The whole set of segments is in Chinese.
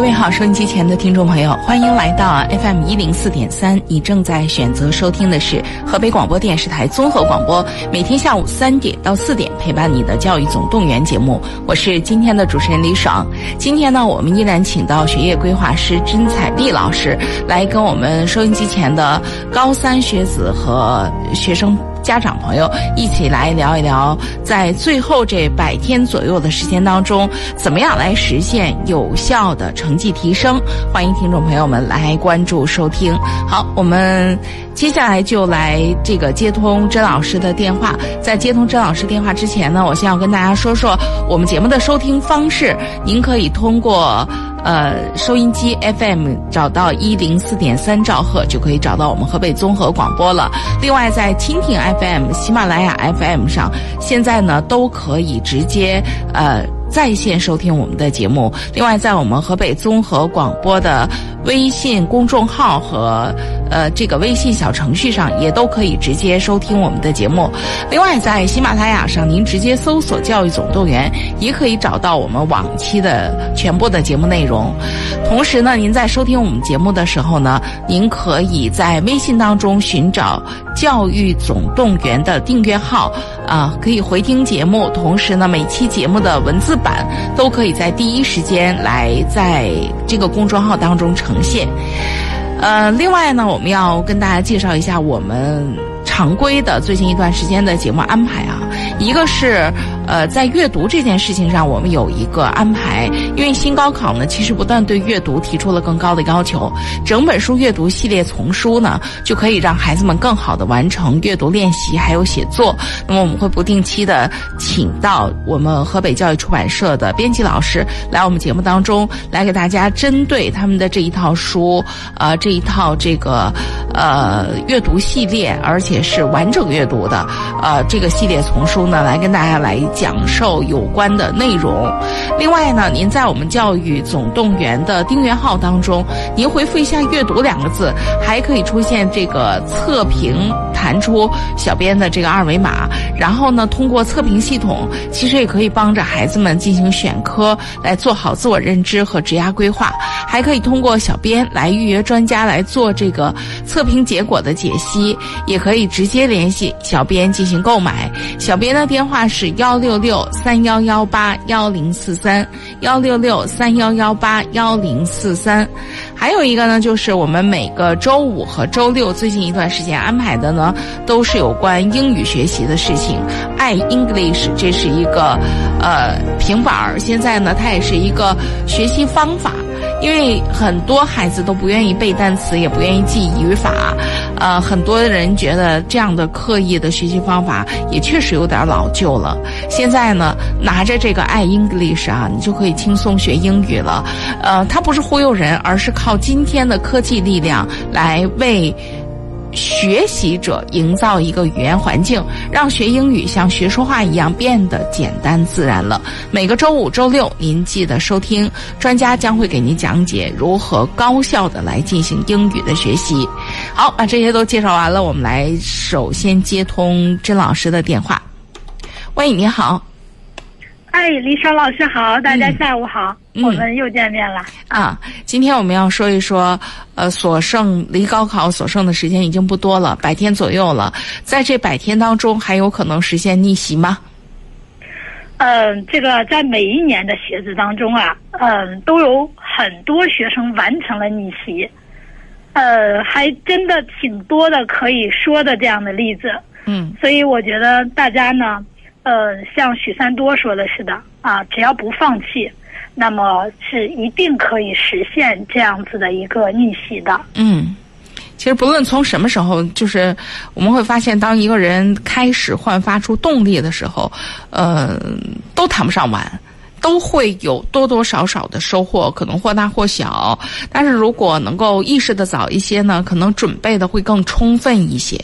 各位好，收音机前的听众朋友，欢迎来到 FM 一零四点三。你正在选择收听的是河北广播电视台综合广播，每天下午三点到四点陪伴你的教育总动员节目。我是今天的主持人李爽。今天呢，我们依然请到学业规划师甄彩丽老师来跟我们收音机前的高三学子和学生。家长朋友一起来聊一聊，在最后这百天左右的时间当中，怎么样来实现有效的成绩提升？欢迎听众朋友们来关注收听。好，我们接下来就来这个接通甄老师的电话。在接通甄老师电话之前呢，我先要跟大家说说我们节目的收听方式。您可以通过。呃，收音机 FM 找到一零四点三兆赫就可以找到我们河北综合广播了。另外，在蜻蜓 FM、喜马拉雅 FM 上，现在呢都可以直接呃。在线收听我们的节目，另外在我们河北综合广播的微信公众号和呃这个微信小程序上，也都可以直接收听我们的节目。另外在喜马拉雅上，您直接搜索“教育总动员”，也可以找到我们往期的全部的节目内容。同时呢，您在收听我们节目的时候呢，您可以在微信当中寻找“教育总动员”的订阅号啊，可以回听节目。同时呢，每期节目的文字。版都可以在第一时间来在这个公众号当中呈现。呃，另外呢，我们要跟大家介绍一下我们常规的最近一段时间的节目安排啊，一个是。呃，在阅读这件事情上，我们有一个安排，因为新高考呢，其实不断对阅读提出了更高的要求。整本书阅读系列丛书呢，就可以让孩子们更好的完成阅读练习，还有写作。那么我们会不定期的请到我们河北教育出版社的编辑老师来我们节目当中，来给大家针对他们的这一套书，呃，这一套这个呃阅读系列，而且是是完整阅读的，呃，这个系列丛书呢，来跟大家来。讲授有关的内容。另外呢，您在我们教育总动员的订阅号当中，您回复一下“阅读”两个字，还可以出现这个测评，弹出小编的这个二维码。然后呢，通过测评系统，其实也可以帮着孩子们进行选科，来做好自我认知和职业规划。还可以通过小编来预约专家来做这个测评结果的解析，也可以直直接联系小编进行购买。小编的电话是幺。六六三幺幺八幺零四三幺六六三幺幺八幺零四三，还有一个呢，就是我们每个周五和周六最近一段时间安排的呢，都是有关英语学习的事情。爱 English 这是一个呃平板儿，现在呢，它也是一个学习方法。因为很多孩子都不愿意背单词，也不愿意记语法，呃，很多人觉得这样的刻意的学习方法也确实有点老旧了。现在呢，拿着这个爱 English 啊，你就可以轻松学英语了。呃，它不是忽悠人，而是靠今天的科技力量来为。学习者营造一个语言环境，让学英语像学说话一样变得简单自然了。每个周五、周六，您记得收听，专家将会给您讲解如何高效的来进行英语的学习。好，把这些都介绍完了，我们来首先接通甄老师的电话。喂，你好。哎，李爽老师好，大家下午好，我们又见面了啊！今天我们要说一说，呃，所剩离高考所剩的时间已经不多了，百天左右了，在这百天当中，还有可能实现逆袭吗？嗯，这个在每一年的学子当中啊，嗯，都有很多学生完成了逆袭，呃，还真的挺多的可以说的这样的例子。嗯，所以我觉得大家呢。呃，像许三多说的似的啊，只要不放弃，那么是一定可以实现这样子的一个逆袭的。嗯，其实不论从什么时候，就是我们会发现，当一个人开始焕发出动力的时候，呃，都谈不上晚。都会有多多少少的收获，可能或大或小。但是如果能够意识的早一些呢，可能准备的会更充分一些。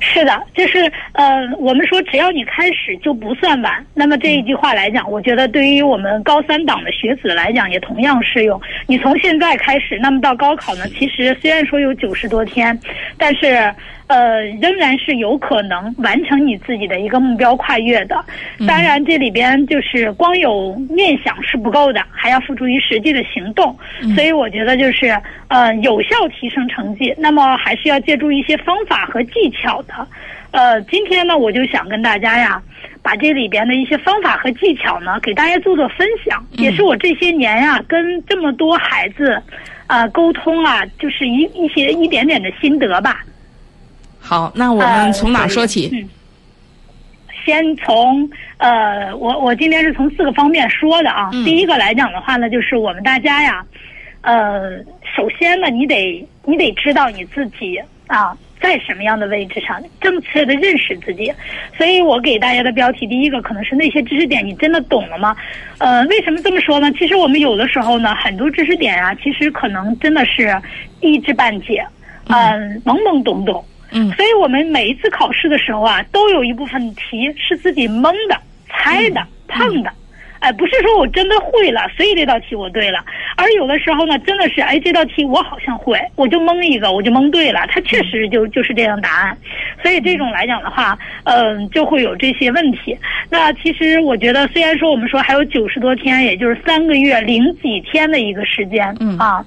是的，就是呃，我们说只要你开始就不算晚。那么这一句话来讲，我觉得对于我们高三党的学子来讲也同样适用。你从现在开始，那么到高考呢，其实虽然说有九十多天，但是。呃，仍然是有可能完成你自己的一个目标跨越的。当然，这里边就是光有念想是不够的，还要付诸于实际的行动。所以我觉得就是呃，有效提升成绩，那么还是要借助一些方法和技巧的。呃，今天呢，我就想跟大家呀，把这里边的一些方法和技巧呢，给大家做做分享，也是我这些年呀跟这么多孩子啊沟通啊，就是一一些一点点的心得吧。好，那我们从哪说起？嗯，先从呃，我我今天是从四个方面说的啊。第一个来讲的话呢，就是我们大家呀，呃，首先呢，你得你得知道你自己啊在什么样的位置上，正确的认识自己。所以我给大家的标题，第一个可能是那些知识点你真的懂了吗？呃，为什么这么说呢？其实我们有的时候呢，很多知识点啊，其实可能真的是一知半解，嗯，懵懵懂懂。嗯，所以我们每一次考试的时候啊，都有一部分题是自己蒙的、猜的、碰的，哎，不是说我真的会了，所以这道题我对了，而有的时候呢，真的是哎，这道题我好像会，我就蒙一个，我就蒙对了，它确实就就是这样答案。所以这种来讲的话，嗯，就会有这些问题。那其实我觉得，虽然说我们说还有九十多天，也就是三个月零几天的一个时间，嗯啊。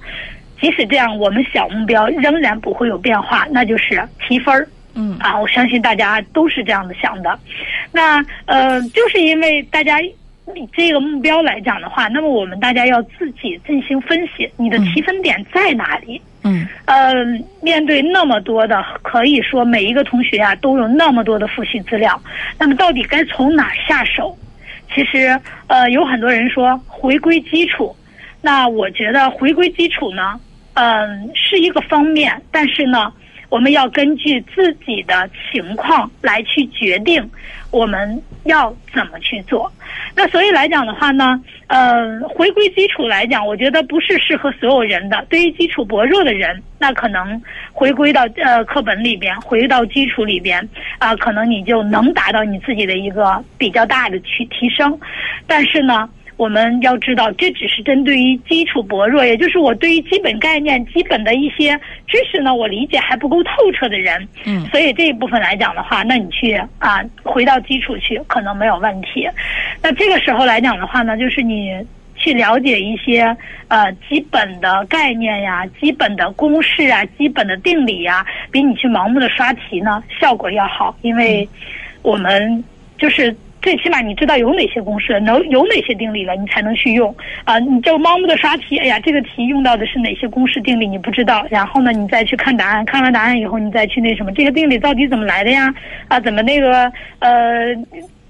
即使这样，我们小目标仍然不会有变化，那就是提分儿。嗯啊，我相信大家都是这样的想的。那呃，就是因为大家这个目标来讲的话，那么我们大家要自己进行分析，你的提分点在哪里？嗯呃，面对那么多的，可以说每一个同学啊都有那么多的复习资料，那么到底该从哪下手？其实呃，有很多人说回归基础，那我觉得回归基础呢。嗯，是一个方面，但是呢，我们要根据自己的情况来去决定我们要怎么去做。那所以来讲的话呢，呃，回归基础来讲，我觉得不是适合所有人的。对于基础薄弱的人，那可能回归到呃课本里边，回到基础里边啊，可能你就能达到你自己的一个比较大的去提升。但是呢。我们要知道，这只是针对于基础薄弱，也就是我对于基本概念、基本的一些知识呢，我理解还不够透彻的人。嗯，所以这一部分来讲的话，那你去啊，回到基础去，可能没有问题。那这个时候来讲的话呢，就是你去了解一些呃基本的概念呀、基本的公式啊、基本的定理呀，比你去盲目的刷题呢效果要好，因为我们就是。最起码你知道有哪些公式，能有哪些定理了，你才能去用啊！你就盲目的刷题，哎呀，这个题用到的是哪些公式定理你不知道，然后呢，你再去看答案，看完答案以后，你再去那什么，这个定理到底怎么来的呀？啊，怎么那个呃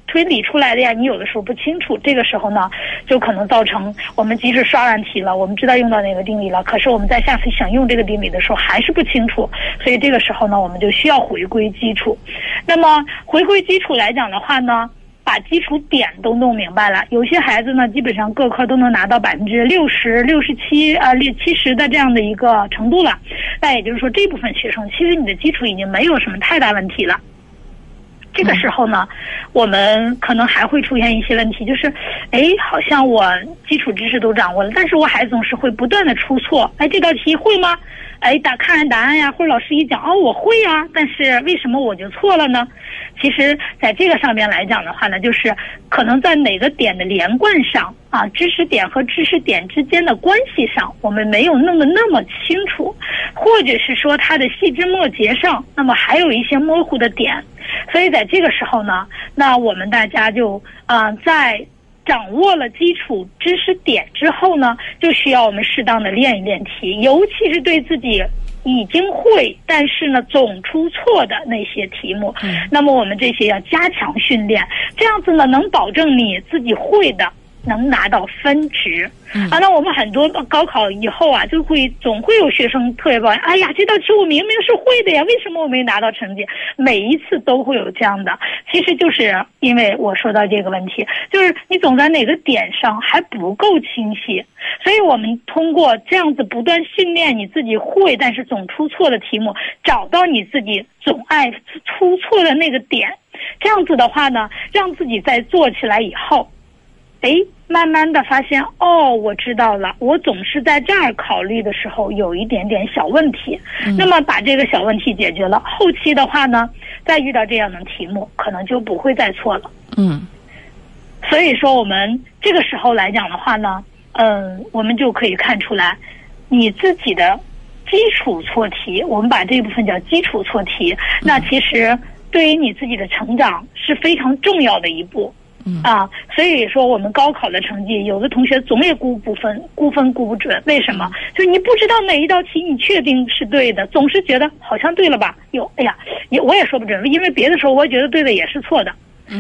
推理出来的呀？你有的时候不清楚，这个时候呢，就可能造成我们即使刷完题了，我们知道用到哪个定理了，可是我们在下次想用这个定理的时候还是不清楚，所以这个时候呢，我们就需要回归基础。那么回归基础来讲的话呢？把基础点都弄明白了，有些孩子呢，基本上各科都能拿到百分之六十六十七啊六七十的这样的一个程度了。那也就是说，这部分学生其实你的基础已经没有什么太大问题了。这个时候呢，我们可能还会出现一些问题，就是，哎，好像我基础知识都掌握了，但是我还总是会不断的出错。哎，这道题会吗？哎，答看完答案呀，或者老师一讲，哦，我会呀，但是为什么我就错了呢？其实，在这个上面来讲的话呢，就是可能在哪个点的连贯上啊，知识点和知识点之间的关系上，我们没有弄得那么清楚，或者是说它的细枝末节上，那么还有一些模糊的点，所以在这个时候呢，那我们大家就啊在。掌握了基础知识点之后呢，就需要我们适当的练一练题，尤其是对自己已经会但是呢总出错的那些题目。嗯。那么我们这些要加强训练，这样子呢能保证你自己会的能拿到分值。嗯啊，那我们很多高考以后啊，就会总会有学生特别抱怨，哎呀，这道题我明明是会的呀，为什么我没拿到成绩？每一次都会有这样的，其实就是因为我说到这个问题，就是你总在哪个点上还不够清晰，所以我们通过这样子不断训练你自己会，但是总出错的题目，找到你自己总爱出错的那个点，这样子的话呢，让自己在做起来以后。哎，慢慢的发现哦，我知道了，我总是在这儿考虑的时候有一点点小问题。那么把这个小问题解决了，后期的话呢，再遇到这样的题目，可能就不会再错了。嗯所以说，我们这个时候来讲的话呢，嗯，我们就可以看出来，你自己的基础错题，我们把这一部分叫基础错题，那其实对于你自己的成长是非常重要的一步。嗯啊，所以说我们高考的成绩，有的同学总也估不分，估分估不准，为什么？就你不知道哪一道题你确定是对的，总是觉得好像对了吧？有，哎呀，也我也说不准，因为别的时候我觉得对的也是错的。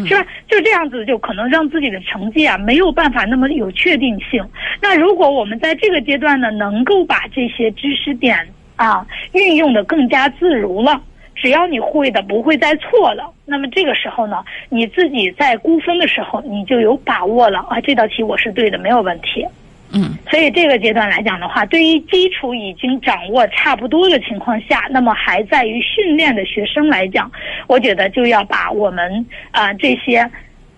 是吧？就这样子，就可能让自己的成绩啊没有办法那么有确定性。那如果我们在这个阶段呢，能够把这些知识点啊运用的更加自如了，只要你会的不会再错了，那么这个时候呢，你自己在估分的时候，你就有把握了啊，这道题我是对的，没有问题。嗯所以这个阶段来讲的话，对于基础已经掌握差不多的情况下，那么还在于训练的学生来讲，我觉得就要把我们啊、这些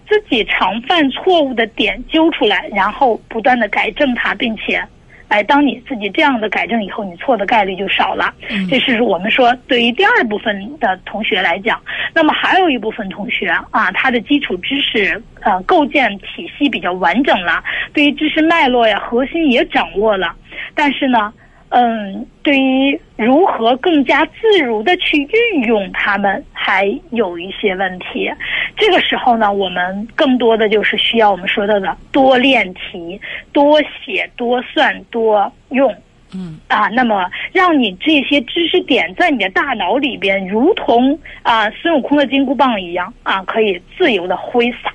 自己常犯错误的点揪出来，然后不断的改正它，并且。哎，当你自己这样的改正以后，你错的概率就少了。这是我们说对于第二部分的同学来讲。那么还有一部分同学啊，他的基础知识呃构建体系比较完整了，对于知识脉络呀核心也掌握了，但是呢，嗯，对于如何更加自如的去运用它们，还有一些问题。这个时候呢，我们更多的就是需要我们说到的多练题、多写、多算、多用。嗯啊，那么让你这些知识点在你的大脑里边，如同啊孙悟空的金箍棒一样啊，可以自由的挥洒。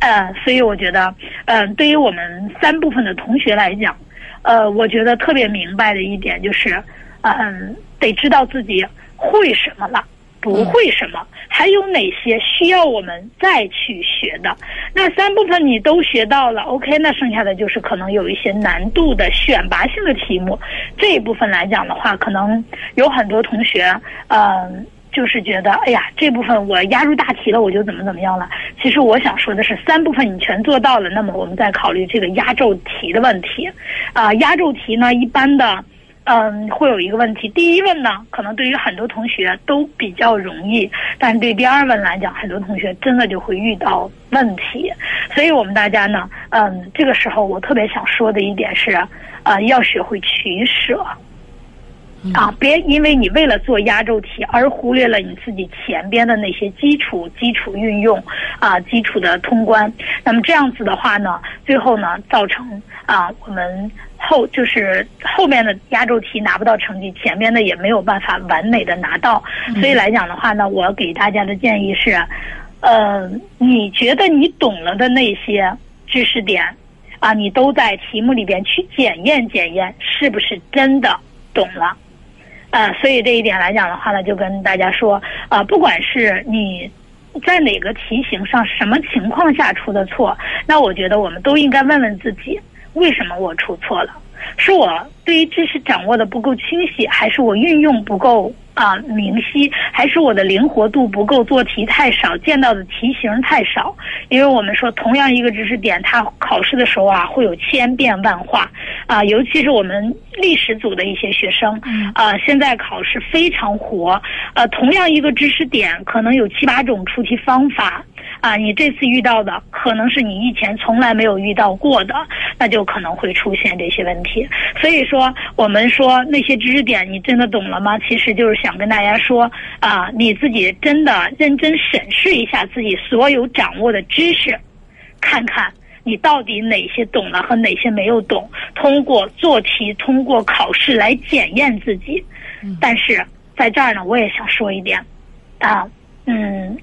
呃，所以我觉得，嗯、对于我们三部分的同学来讲，呃，我觉得特别明白的一点就是，嗯、得知道自己会什么了。不会什么，还有哪些需要我们再去学的？那三部分你都学到了，OK，那剩下的就是可能有一些难度的选拔性的题目。这一部分来讲的话，可能有很多同学，嗯、就是觉得，哎呀，这部分我压入大题了，我就怎么怎么样了。其实我想说的是，三部分你全做到了，那么我们再考虑这个压轴题的问题。啊、压轴题呢，一般的。嗯，会有一个问题。第一问呢，可能对于很多同学都比较容易，但是对第二问来讲，很多同学真的就会遇到问题。所以我们大家呢，嗯，这个时候我特别想说的一点是，呃，要学会取舍。啊，别因为你为了做压轴题而忽略了你自己前边的那些基础、基础运用啊、基础的通关。那么这样子的话呢，最后呢，造成啊我们后就是后面的压轴题拿不到成绩，前面的也没有办法完美的拿到。所以来讲的话呢，我给大家的建议是，呃，你觉得你懂了的那些知识点啊，你都在题目里边去检验检验，是不是真的懂了。呃，所以这一点来讲的话呢，就跟大家说，呃，不管是你在哪个题型上、什么情况下出的错，那我觉得我们都应该问问自己，为什么我出错了？是我对于知识掌握的不够清晰，还是我运用不够啊、明晰，还是我的灵活度不够，做题太少，见到的题型太少？因为我们说，同样一个知识点，它考试的时候啊，会有千变万化啊、尤其是我们历史组的一些学生，啊、现在考试非常活，呃，同样一个知识点，可能有七八种出题方法。啊，你这次遇到的可能是你以前从来没有遇到过的，那就可能会出现这些问题。所以说，我们说那些知识点你真的懂了吗？其实就是想跟大家说啊，你自己真的认真审视一下自己所有掌握的知识，看看你到底哪些懂了和哪些没有懂，通过做题，通过考试来检验自己。但是在这儿呢，我也想说一点，啊，嗯，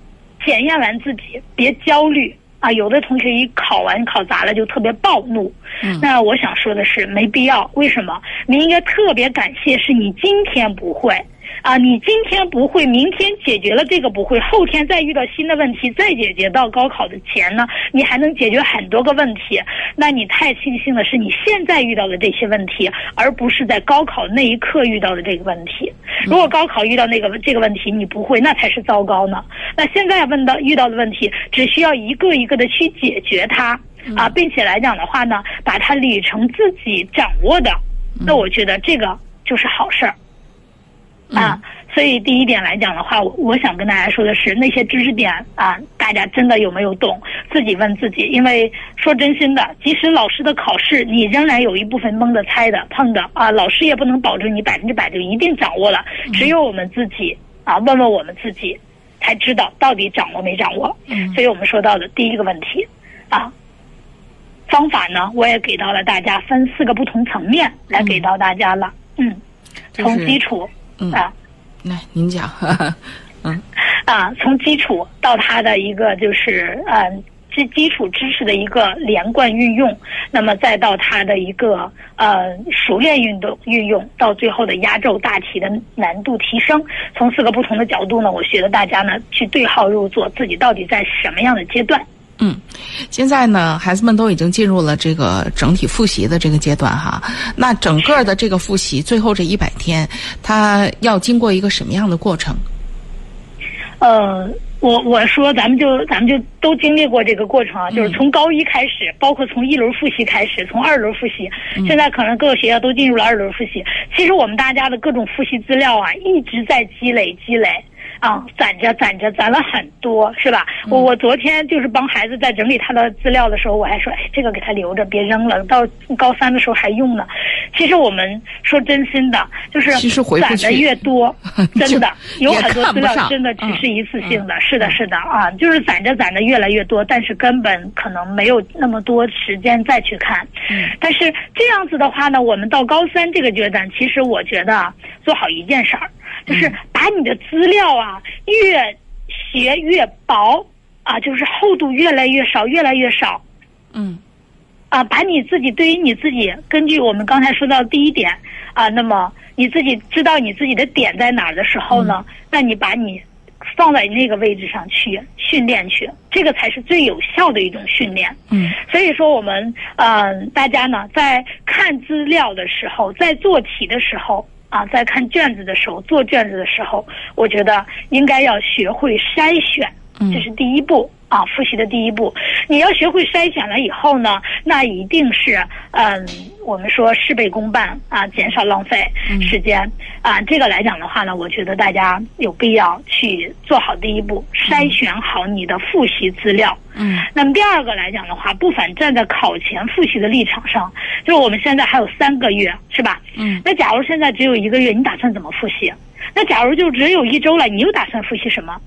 检验完自己别焦虑啊，有的同学一考完考砸了就特别暴怒。嗯那我想说的是，没必要。为什么？你应该特别感谢是你今天不会。啊，你今天不会，明天解决了这个不会，后天再遇到新的问题，再解决到高考的前呢，你还能解决很多个问题。那你太庆幸的是你现在遇到的这些问题，而不是在高考那一刻遇到的这个问题。如果高考遇到那个这个问题你不会，那才是糟糕呢。那现在问到遇到的问题，只需要一个一个的去解决它啊，并且来讲的话呢，把它理成自己掌握的，那我觉得这个就是好事儿。啊，所以第一点来讲的话，我我想跟大家说的是，那些知识点啊，大家真的有没有懂？自己问自己。因为说真心的，即使老师的考试，你仍然有一部分蒙的、猜的、碰的啊，老师也不能保证你百分之百就一定掌握了。只有我们自己啊，问问我们自己，才知道到底掌握没掌握。嗯所以我们说到的第一个问题啊，方法呢，我也给到了大家，分四个不同层面来给到大家了。嗯，从基础。嗯，啊来您讲。嗯啊，从基础到它的一个就是呃基基础知识的一个连贯运用，那么再到它的一个呃熟练运动运用，到最后的压轴大题的难度提升。从四个不同的角度呢，我觉得大家呢去对号入座，自己到底在什么样的阶段。嗯，现在呢，孩子们都已经进入了这个整体复习的这个阶段哈。那整个的这个复习，最后这一百天，他要经过一个什么样的过程？呃，我我说咱们就咱们就都经历过这个过程啊，就是从高一开始，包括从一轮复习开始，从二轮复习，现在可能各个学校都进入了二轮复习。其实我们大家的各种复习资料啊，一直在积累积累。啊，攒着攒着攒了很多，是吧？我我昨天就是帮孩子在整理他的资料的时候，我还说，哎，这个给他留着，别扔了，到高三的时候还用呢。其实我们说真心的，就是其实回攒的越多，真的有很多资料真的只是一次性的，是的，是的啊，就是攒着攒着越来越多，但是根本可能没有那么多时间再去看。嗯但是这样子的话呢，我们到高三这个阶段，其实我觉得啊做好一件事儿，就是把你的资料啊越学越薄啊，就是厚度越来越少，越来越少。嗯啊，把你自己对于你自己，根据我们刚才说到的第一点啊，那么你自己知道你自己的点在哪儿的时候呢，那你把你放在那个位置上去训练去，这个才是最有效的一种训练。嗯所以说，我们呃，大家呢在看资料的时候，在做题的时候啊，在看卷子的时候，做卷子的时候，我觉得应该要学会筛选，这是第一步啊，复习的第一步。你要学会筛选了以后呢，那一定是嗯，我们说事倍功半啊，减少浪费嗯时间啊。这个来讲的话呢，我觉得大家有必要去做好第一步，筛选好你的复习资料。嗯那么第二个来讲的话，不妨站在考前复习的立场上，就是我们现在还有三个月，是吧？嗯那假如现在只有一个月，你打算怎么复习？那假如就只有一周了，你又打算复习什么？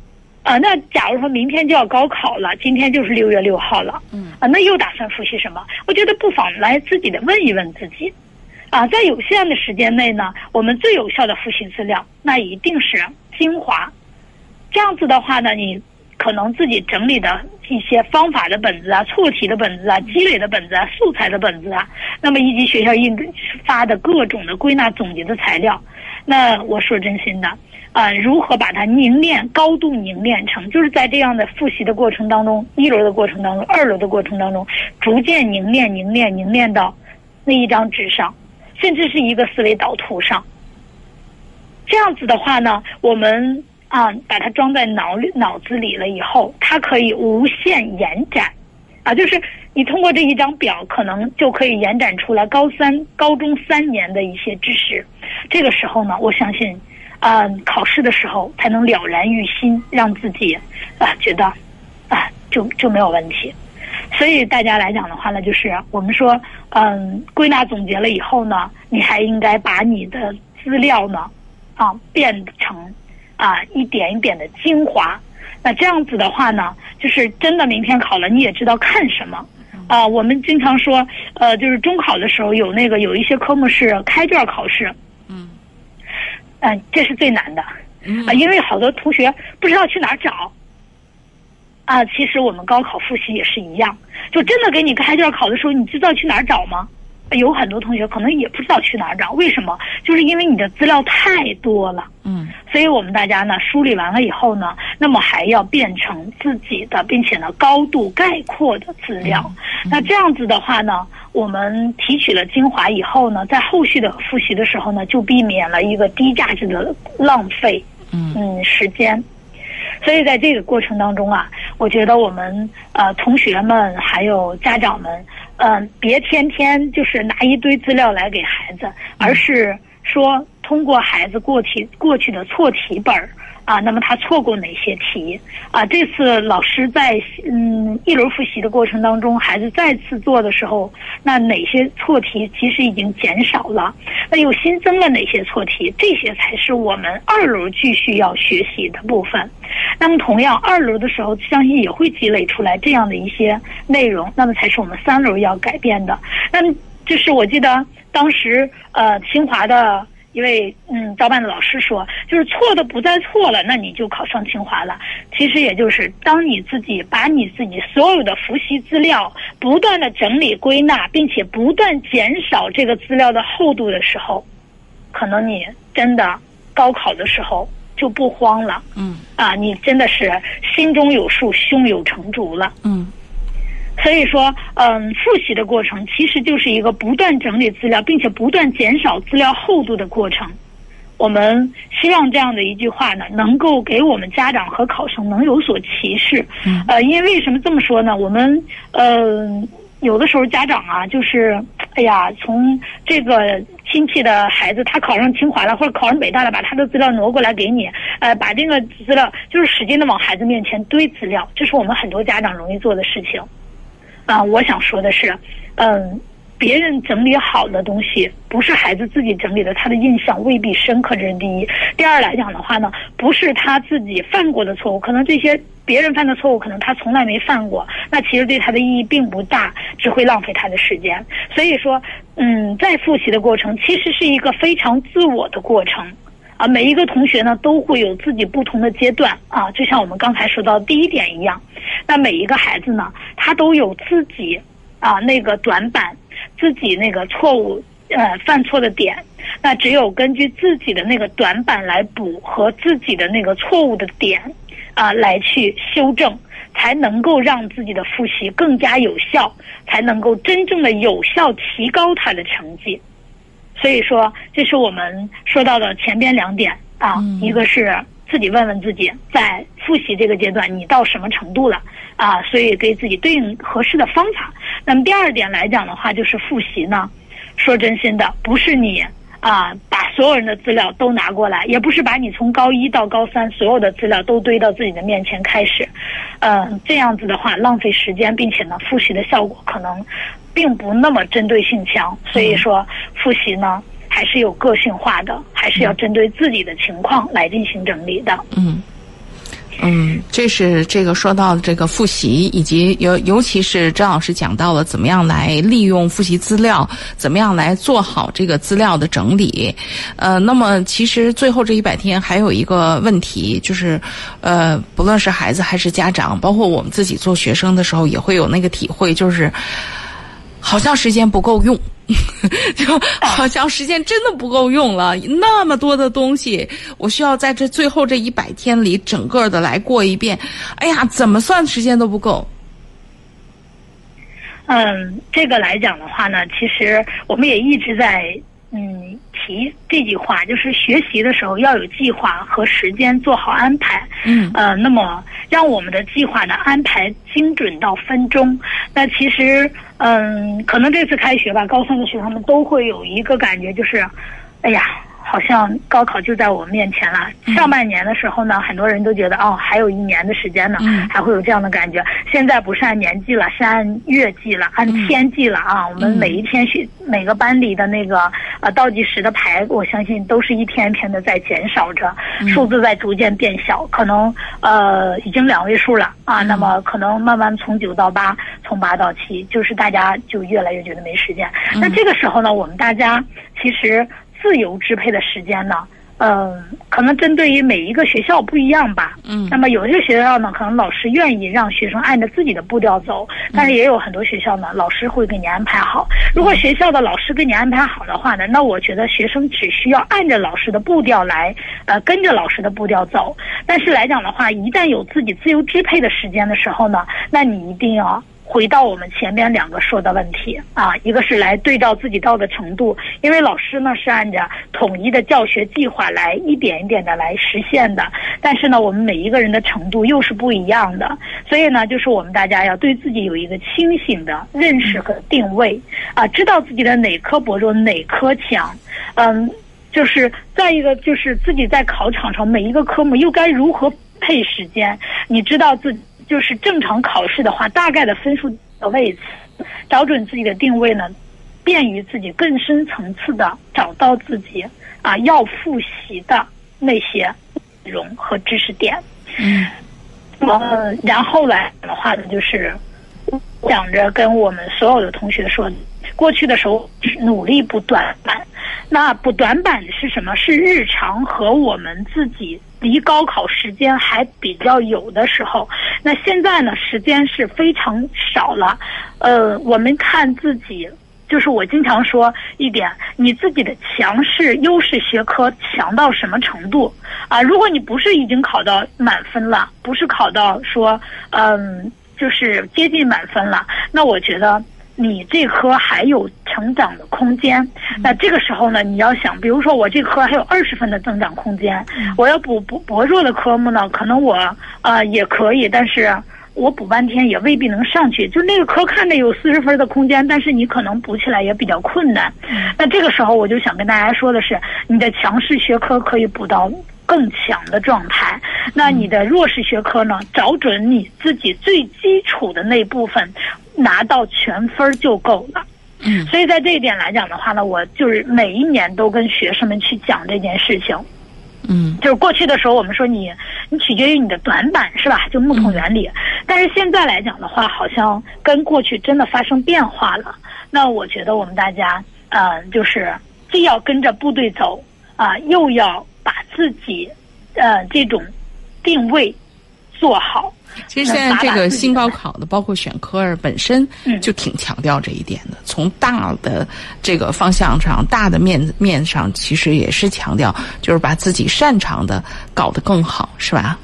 啊，那假如说明天就要高考了，今天就是六月六号了，嗯啊，那又打算复习什么？我觉得不妨来自己的问一问自己，啊，在有限的时间内呢，我们最有效的复习资料，那一定是精华。这样子的话呢，你可能自己整理的一些方法的本子啊、错题的本子啊、积累的本子啊、素材的本子啊，那么以及学校印发的各种的归纳总结的材料，那我说真心的，啊，如何把它凝练、高度凝练成，就是在这样的复习的过程当中，一轮的过程当中、二轮的过程当中，逐渐凝练、凝练、凝练到那一张纸上，甚至是一个思维导图上。这样子的话呢，我们啊把它装在脑里、脑子里了以后，它可以无限延展，啊，就是你通过这一张表，可能就可以延展出来高三、高中三年的一些知识。这个时候呢，我相信，啊，考试的时候才能了然于心，让自己啊觉得啊就就没有问题。所以大家来讲的话呢，就是我们说，嗯，归纳总结了以后呢，你还应该把你的资料呢，啊，变成啊一点一点的精华。那这样子的话呢，就是真的明天考了，你也知道看什么。啊，我们经常说，呃，就是中考的时候有那个有一些科目是开卷考试，嗯嗯、这是最难的嗯啊，因为好多同学不知道去哪儿找。啊，其实我们高考复习也是一样，就真的给你开卷考的时候，你知道去哪儿找吗？有很多同学可能也不知道去哪儿找，为什么？就是因为你的资料太多了。嗯所以我们大家呢梳理完了以后呢，那么还要变成自己的，并且呢高度概括的资料。那这样子的话呢，我们提取了精华以后呢，在后续的复习的时候呢，就避免了一个低价值的浪费。嗯嗯，时间。所以在这个过程当中啊，我觉得我们呃同学们还有家长们，嗯，别天天就是拿一堆资料来给孩子，而是说通过孩子过去过去的错题本儿。啊，那么他错过哪些题啊？这次老师在嗯一轮复习的过程当中，孩子再次做的时候，那哪些错题其实已经减少了？那又新增了哪些错题？这些才是我们二轮继续要学习的部分。那么同样，二轮的时候，相信也会积累出来这样的一些内容，那么才是我们三轮要改变的。那么就是我记得当时呃清华的。一位嗯招办的老师说，就是错的不再错了，那你就考上清华了。其实也就是当你自己把你自己所有的复习资料不断的整理归纳，并且不断减少这个资料的厚度的时候，可能你真的高考的时候就不慌了。嗯啊，你真的是心中有数，胸有成竹了。嗯所以说，嗯，复习的过程其实就是一个不断整理资料，并且不断减少资料厚度的过程。我们希望这样的一句话呢，能够给我们家长和考生能有所启示。嗯呃，因为为什么这么说呢？我们呃，有的时候家长啊，就是哎呀，从这个亲戚的孩子他考上清华了，或者考上北大了，把他的资料挪过来给你，呃，把这个资料就是使劲的往孩子面前堆资料，这是我们很多家长容易做的事情。啊，我想说的是，嗯，别人整理好的东西，不是孩子自己整理的，他的印象未必深刻，这是第一。第二来讲的话呢，不是他自己犯过的错误，可能这些别人犯的错误，可能他从来没犯过，那其实对他的意义并不大，只会浪费他的时间。所以说，嗯，在复习的过程其实是一个非常自我的过程。啊，每一个同学呢都会有自己不同的阶段啊，就像我们刚才说到第一点一样。那每一个孩子呢，他都有自己啊那个短板，自己那个错误呃犯错的点。那只有根据自己的那个短板来补和自己的那个错误的点啊来去修正，才能够让自己的复习更加有效，才能够真正的有效提高他的成绩。所以说，这是我们说到的前边两点啊，嗯一个是自己问问自己，在复习这个阶段你到什么程度了啊，所以给自己对应合适的方法。那么第二点来讲的话，就是复习呢，说真心的，不是你啊把所有人的资料都拿过来，也不是把你从高一到高三所有的资料都堆到自己的面前开始，嗯、这样子的话浪费时间，并且呢，复习的效果可能并不那么针对性强。所以说，复习呢还是有个性化的，还是要针对自己的情况来进行整理的。嗯。嗯，这是这个说到这个复习，以及尤尤其是张老师讲到了怎么样来利用复习资料，怎么样来做好这个资料的整理。呃，那么其实最后这一百天还有一个问题，就是呃，不论是孩子还是家长，包括我们自己做学生的时候，也会有那个体会，就是好像时间不够用。就好像时间真的不够用了，那么多的东西，我需要在这最后这一百天里整个的来过一遍。哎呀，怎么算时间都不够。嗯，这个来讲的话呢，其实我们也一直在嗯提这句话，就是学习的时候要有计划和时间做好安排。嗯呃，那么让我们的计划呢安排精准到分钟。那其实，嗯，可能这次开学吧，高三的学生们都会有一个感觉，就是，哎呀。好像高考就在我们面前了。上半年的时候呢，很多人都觉得哦，还有一年的时间呢，嗯还会有这样的感觉。现在不是按年纪了，是按月计了，按天计了啊。我们每一天学每个班里的那个呃倒计时的牌，我相信都是一天一天的在减少着，数字在逐渐变小，可能呃已经两位数了啊。那么可能慢慢从九到八，从八到七，就是大家就越来越觉得没时间。那这个时候呢，我们大家其实。自由支配的时间呢，嗯，可能针对于每一个学校不一样吧。嗯那么有些学校呢，可能老师愿意让学生按照自己的步调走，但是也有很多学校呢，老师会给你安排好。如果学校的老师给你安排好的话呢，那我觉得学生只需要按着老师的步调来，呃，跟着老师的步调走。但是来讲的话，一旦有自己自由支配的时间的时候呢，那你一定要。回到我们前面两个说的问题啊，一个是来对照自己到的程度，因为老师呢是按照统一的教学计划来一点一点的来实现的，但是呢，我们每一个人的程度又是不一样的，所以呢，就是我们大家要对自己有一个清醒的认识和定位啊，知道自己的哪科薄弱，哪科强，嗯，就是再一个就是自己在考场上每一个科目又该如何配时间，你知道自己。就是正常考试的话，大概的分数的位置，找准自己的定位呢，便于自己更深层次的找到自己啊要复习的那些内容和知识点。嗯，呃，然后来的话呢，就是想着跟我们所有的同学说，过去的时候努力补短板，那补短板是什么？是日常和我们自己。离高考时间还比较有的时候，那现在呢，时间是非常少了。呃，我们看自己，就是我经常说一点，你自己的强势优势学科强到什么程度啊？如果你不是已经考到满分了，不是考到说嗯，就是接近满分了，那我觉得。你这科还有成长的空间，那这个时候呢，你要想，比如说我这科还有二十分的增长空间，我要补补薄弱的科目呢，可能我呃也可以，但是我补半天也未必能上去。就那个科看着有四十分的空间，但是你可能补起来也比较困难。那这个时候我就想跟大家说的是，你的强势学科可以补到更强的状态，那你的弱势学科呢，找准你自己最基础的那部分。拿到全分就够了，嗯，所以在这一点来讲的话呢，我就是每一年都跟学生们去讲这件事情，嗯，就是过去的时候我们说你你取决于你的短板是吧？就木桶原理，但是现在来讲的话，好像跟过去真的发生变化了。那我觉得我们大家呃，就是既要跟着部队走啊，又要把自己呃这种定位做好。其实现在这个新高考的，包括选科儿本身就挺强调这一点的。从大的这个方向上、大的面面上，其实也是强调，就是把自己擅长的搞得更好，是吧？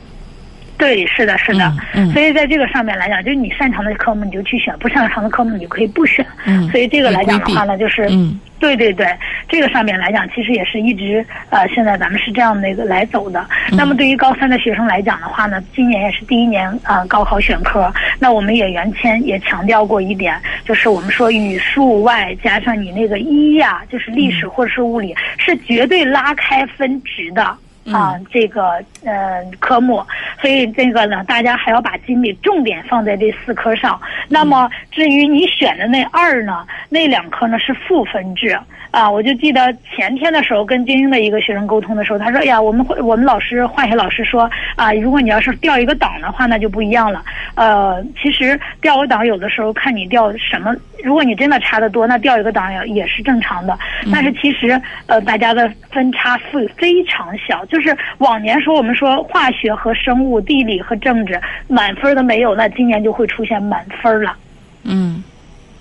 对，是的，是的。嗯。所以在这个上面来讲，就是你擅长的科目你就去选，不擅长的科目你就可以不选。嗯。所以这个来讲的话呢，就是嗯。对对对，这个上面来讲，其实也是一直呃，现在咱们是这样的一个来走的。那么对于高三的学生来讲的话呢，今年也是第一年啊，高考选科。那我们也原先也强调过一点，就是我们说语数外加上你那个一呀，就是历史或者是物理，是绝对拉开分值的啊，这个呃科目。所以这个呢，大家还要把精力重点放在这四科上。那么至于你选的那二呢？那两科呢是赋分制啊，我就记得前天的时候跟精英的一个学生沟通的时候，他说：“哎呀，我们会我们老师化学老师说啊，如果你要是调一个档的话，那就不一样了。呃，其实调个档有的时候看你调什么，如果你真的差得多，那掉一个档也也是正常的。但是其实呃，大家的分差非非常小，就是往年说我们说化学和生物、地理和政治满分都没有，那今年就会出现满分了。嗯。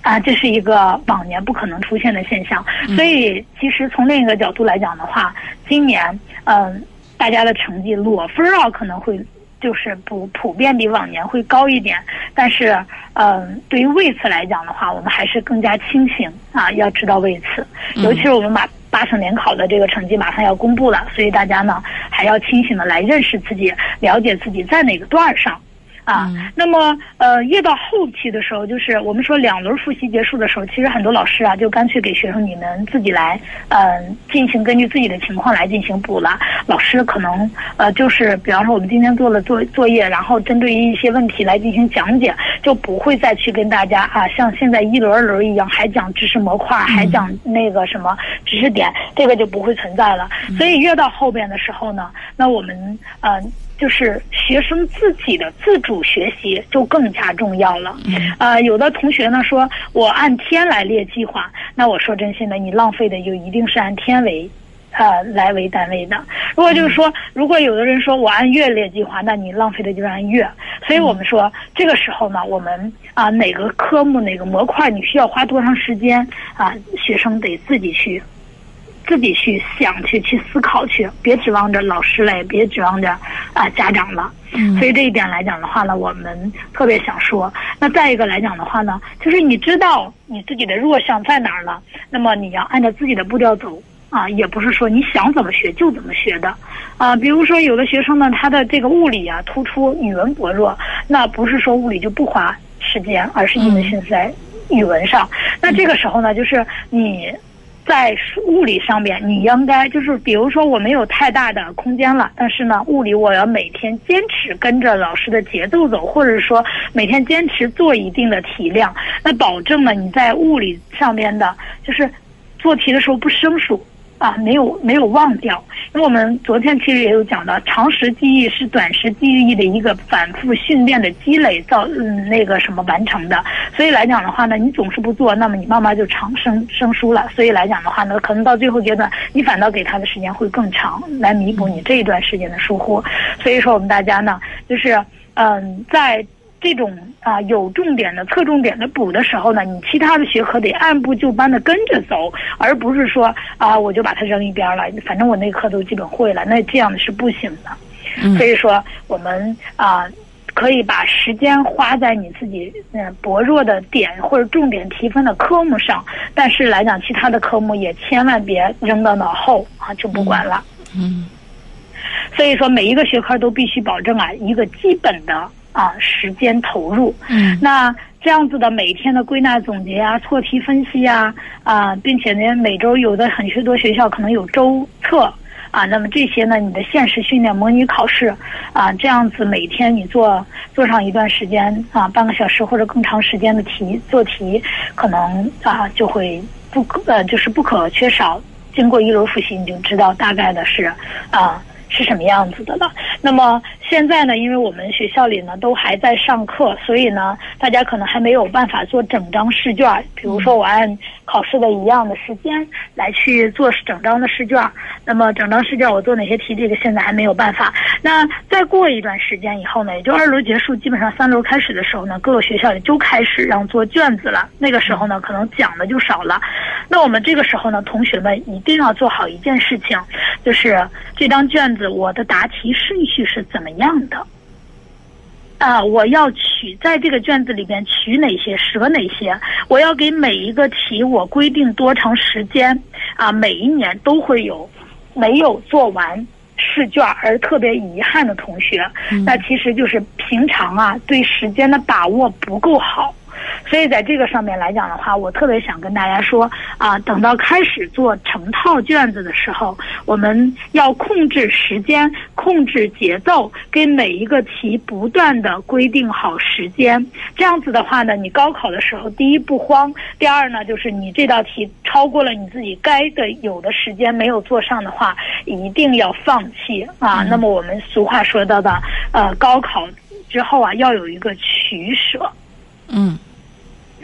啊，这是一个往年不可能出现的现象，所以其实从另一个角度来讲的话，今年嗯，大家的成绩裸分啊可能会就是普普遍比往年会高一点，但是嗯，对于位次来讲的话，我们还是更加清醒啊，要知道位次，尤其是我们马八省联考的这个成绩马上要公布了，所以大家呢还要清醒的来认识自己，了解自己在哪个段儿上。啊，那么呃，越到后期的时候，就是我们说两轮复习结束的时候，其实很多老师啊，就干脆给学生你们自己来，呃，进行根据自己的情况来进行补了。老师可能呃，就是比方说我们今天做了作作业，然后针对于一些问题来进行讲解，就不会再去跟大家啊，像现在一轮轮一样，还讲知识模块，还讲那个什么知识点，这个就不会存在了。所以越到后边的时候呢，那我们呃。就是学生自己的自主学习就更加重要了。呃，有的同学呢说，我按天来列计划，那我说真心的，你浪费的就一定是按天为呃来为单位的。如果就是说，如果有的人说我按月列计划，那你浪费的就是按月。所以我们说这个时候呢，我们啊哪个科目哪个模块你需要花多长时间啊，学生得自己去。自己去想去去思考去，别指望着老师了，也别指望着啊家长了。嗯所以这一点来讲的话呢，我们特别想说。那再一个来讲的话呢，就是你知道你自己的弱项在哪儿了，那么你要按照自己的步调走啊，也不是说你想怎么学就怎么学的啊。比如说有的学生呢，他的这个物理啊突出，语文薄弱，那不是说物理就不花时间，而是因为心思在语文上。那这个时候呢，就是你。在物理上面，你应该就是，比如说我没有太大的空间了，但是呢，物理我要每天坚持跟着老师的节奏走，或者说每天坚持做一定的题量，那保证了你在物理上面的，就是做题的时候不生疏。啊，没有没有忘掉。因为我们昨天其实也有讲到，长时记忆是短时记忆的一个反复训练的积累造嗯那个什么完成的。所以来讲的话呢，你总是不做，那么你慢慢就长生生疏了。所以来讲的话呢，可能到最后阶段，你反倒给他的时间会更长，来弥补你这一段时间的疏忽。所以说我们大家呢，就是嗯，在这种啊有重点的、侧重点的补的时候呢，你其他的学科得按部就班的跟着走，而不是说啊我就把它扔一边了，反正我那课都基本会了，那这样的是不行的。嗯所以说我们啊。可以把时间花在你自己嗯薄弱的点或者重点提分的科目上，但是来讲其他的科目也千万别扔到脑后啊，就不管了。嗯所以说每一个学科都必须保证啊一个基本的啊时间投入。嗯那这样子的每天的归纳总结啊、错题分析啊啊，并且呢每周有的很多学校可能有周测啊，那么这些呢你的现实训练、模拟考试啊，这样子每天你做做上一段时间啊，半个小时或者更长时间的题做题，可能啊就会不可呃就是不可缺少。经过一轮复习，你就知道大概的是啊。是什么样子的了？那么现在呢，因为我们学校里呢都还在上课，所以呢，大家可能还没有办法做整张试卷。比如说，我按考试的一样的时间来去做整张的试卷。那么整张试卷我做哪些题，这个现在还没有办法。那再过一段时间以后呢，也就二轮结束，基本上三轮开始的时候呢，各个学校里就开始让做卷子了。那个时候呢，可能讲的就少了。那我们这个时候呢，同学们一定要做好一件事情，就是这张卷子我的答题顺序是怎么样的。啊，我要取在这个卷子里边取哪些，舍哪些？我要给每一个题我规定多长时间啊？每一年都会有没有做完试卷而特别遗憾的同学，那其实就是平常啊对时间的把握不够好。所以在这个上面来讲的话，我特别想跟大家说啊，等到开始做成套卷子的时候，我们要控制时间，控制节奏，给每一个题不断的规定好时间。这样子的话呢，你高考的时候，第一不慌，第二呢，就是你这道题超过了你自己该的有的时间没有做上的话，一定要放弃啊。那么我们俗话说到的，呃，高考之后啊，要有一个取舍。嗯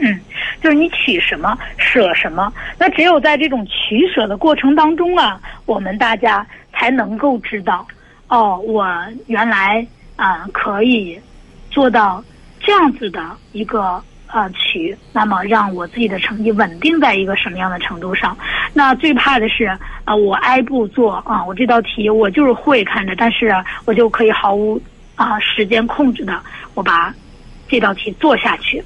嗯，就是你取什么舍什么，那只有在这种取舍的过程当中啊，我们大家才能够知道，哦，我原来啊、可以做到这样子的一个呃取，那么让我自己的成绩稳定在一个什么样的程度上？那最怕的是啊、我挨步做啊，我这道题我就是会看着，但是我就可以毫无啊、时间控制的，我把这道题做下去。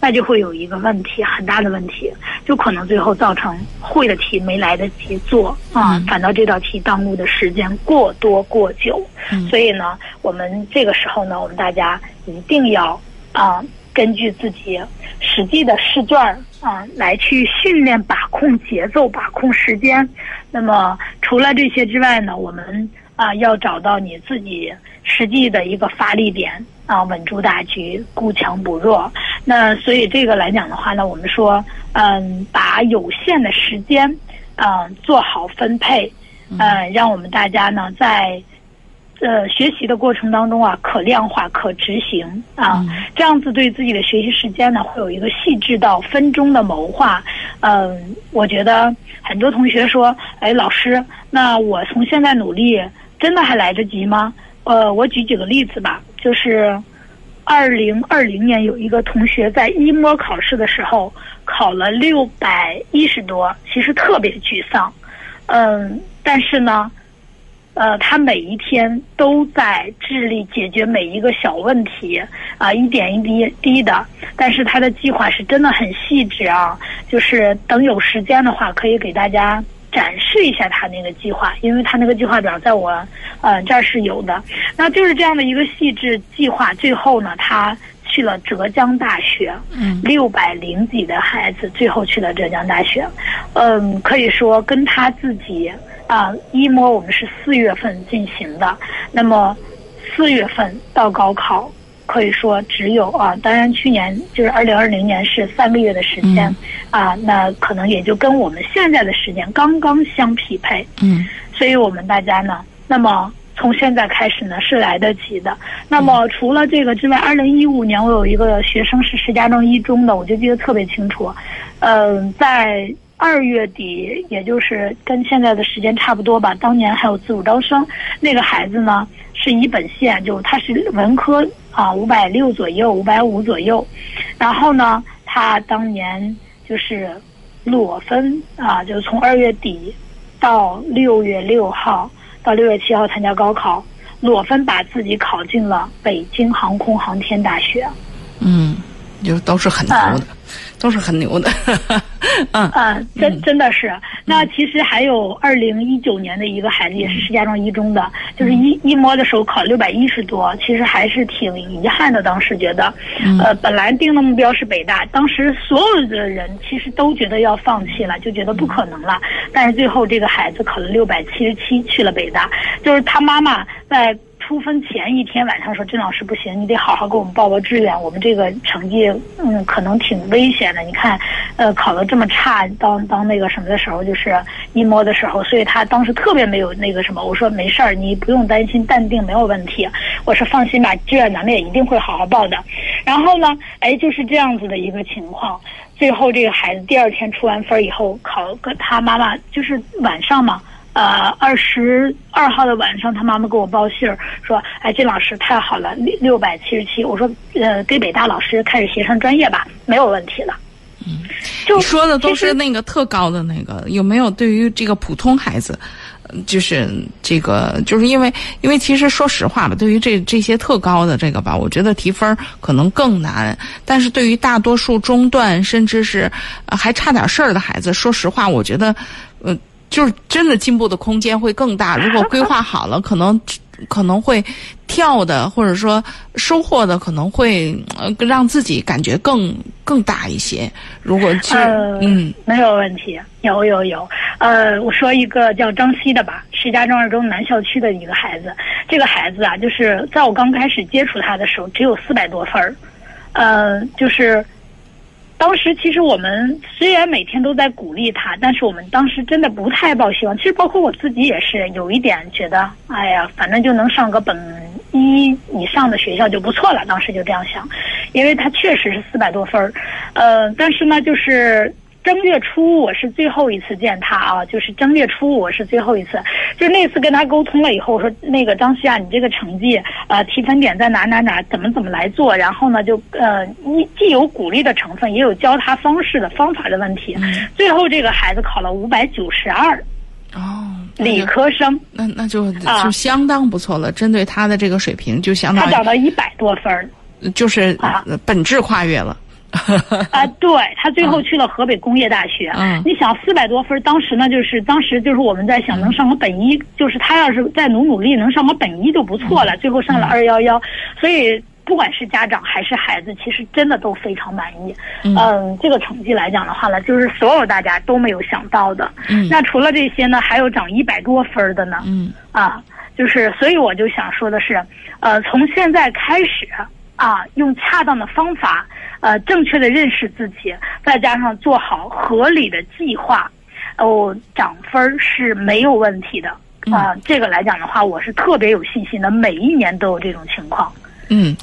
那就会有一个问题，很大的问题，就可能最后造成会的题没来得及做啊，反倒这道题耽误的时间过多过久。嗯所以呢，我们这个时候呢，我们大家一定要啊，根据自己实际的试卷儿啊，来去训练把控节奏、把控时间。那么除了这些之外呢，我们啊要找到你自己实际的一个发力点啊，稳住大局，孤强不弱。那所以这个来讲的话呢，我们说，嗯，把有限的时间，嗯，做好分配，嗯，让我们大家呢在呃学习的过程当中啊，可量化、可执行啊，这样子对自己的学习时间呢，会有一个细致到分钟的谋划。嗯，我觉得很多同学说，哎，老师，那我从现在努力，真的还来得及吗？呃，我举几个例子吧，就是二零二零年有一个同学在一模考试的时候考了六百一十多，其实特别沮丧。嗯，但是呢。呃，他每一天都在致力解决每一个小问题，啊，一点一滴滴的。但是他的计划是真的很细致啊，就是等有时间的话，可以给大家展示一下他那个计划，因为他那个计划表在我呃这儿是有的。那就是这样的一个细致计划，最后呢，他去了浙江大学，嗯，六百零几的孩子最后去了浙江大学，嗯，可以说跟他自己。啊，一模我们是四月份进行的，那么四月份到高考，可以说只有啊，当然去年就是二零二零年是三个月的时间，啊，那可能也就跟我们现在的时间刚刚相匹配，嗯，所以我们大家呢，那么从现在开始呢是来得及的。那么除了这个之外，二零一五年我有一个学生是石家庄一中的，我就记得特别清楚，嗯，在。二月底，也就是跟现在的时间差不多吧。当年还有自主招生，那个孩子呢是一本线，就他是文科啊，五百六左右，五百五左右。然后呢，他当年就是裸分啊，就是从二月底到六月六号到六月七号参加高考，裸分把自己考进了北京航空航天大学。嗯，就都是很牛的。都是很牛的，嗯啊，真真的是。那其实还有二零一九年的一个孩子，也是石家庄一中的，就是一一模的时候考六百一十多，其实还是挺遗憾的。当时觉得，呃，本来定的目标是北大，当时所有的人其实都觉得要放弃了，就觉得不可能了。但是最后这个孩子考了六百七十七，去了北大，就是他妈妈在。出分前一天晚上说：“郑老师不行，你得好好给我们报报志愿。我们这个成绩，嗯，可能挺危险的。你看，呃，考的这么差，当当那个什么的时候，就是一摸的时候，所以他当时特别没有那个什么。我说没事儿，你不用担心，淡定，没有问题。我说放心吧，志愿咱们也一定会好好报的。然后呢，哎，就是这样子的一个情况。最后这个孩子第二天出完分以后，考跟他妈妈就是晚上嘛。”呃，二十二号的晚上，他妈妈给我报信儿说：“哎，金老师太好了，六六百七十七。”我说：“呃，给北大老师开始协商专业吧，没有问题了。”嗯，你说的都是那个特高的那个，有没有对于这个普通孩子，就是这个，就是因为因为其实说实话吧，对于这这些特高的这个吧，我觉得提分可能更难。但是对于大多数中段甚至是还差点事儿的孩子，说实话，我觉得，呃。就是真的进步的空间会更大。如果规划好了，可能可能会跳的，或者说收获的，可能会呃让自己感觉更更大一些。如果去嗯，没有问题，有有有。呃，我说一个叫张希的吧，石家庄二中南校区的一个孩子。这个孩子啊，就是在我刚开始接触他的时候，只有四百多分儿。呃，就是。当时其实我们虽然每天都在鼓励他，但是我们当时真的不太抱希望。其实包括我自己也是有一点觉得，哎呀，反正就能上个本一以上的学校就不错了。当时就这样想，因为他确实是四百多分儿，呃，但是呢，就是。正月初我是最后一次见他啊，就是正月初我是最后一次，就那次跟他沟通了以后，我说那个张希啊，你这个成绩呃提分点在哪哪哪，怎么怎么来做，然后呢就呃你既有鼓励的成分，也有教他方式的方法的问题，最后这个孩子考了五百九十二，哦，理科生，那那就就相当不错了，针对他的这个水平就相当他涨到一百多分就是本质跨越了。啊，对他最后去了河北工业大学。嗯，你想四百多分，当时呢就是当时就是我们在想能上个本一，就是他要是再努努力能上个本一就不错了。最后上了二幺幺，所以不管是家长还是孩子，其实真的都非常满意。嗯，这个成绩来讲的话呢，就是所有大家都没有想到的。嗯，那除了这些呢，还有涨一百多分的呢。嗯，啊，就是所以我就想说的是，呃，从现在开始啊，用恰当的方法。呃，正确的认识自己，再加上做好合理的计划，哦，涨分是没有问题的。啊、这个来讲的话，我是特别有信心的，每一年都有这种情况。嗯，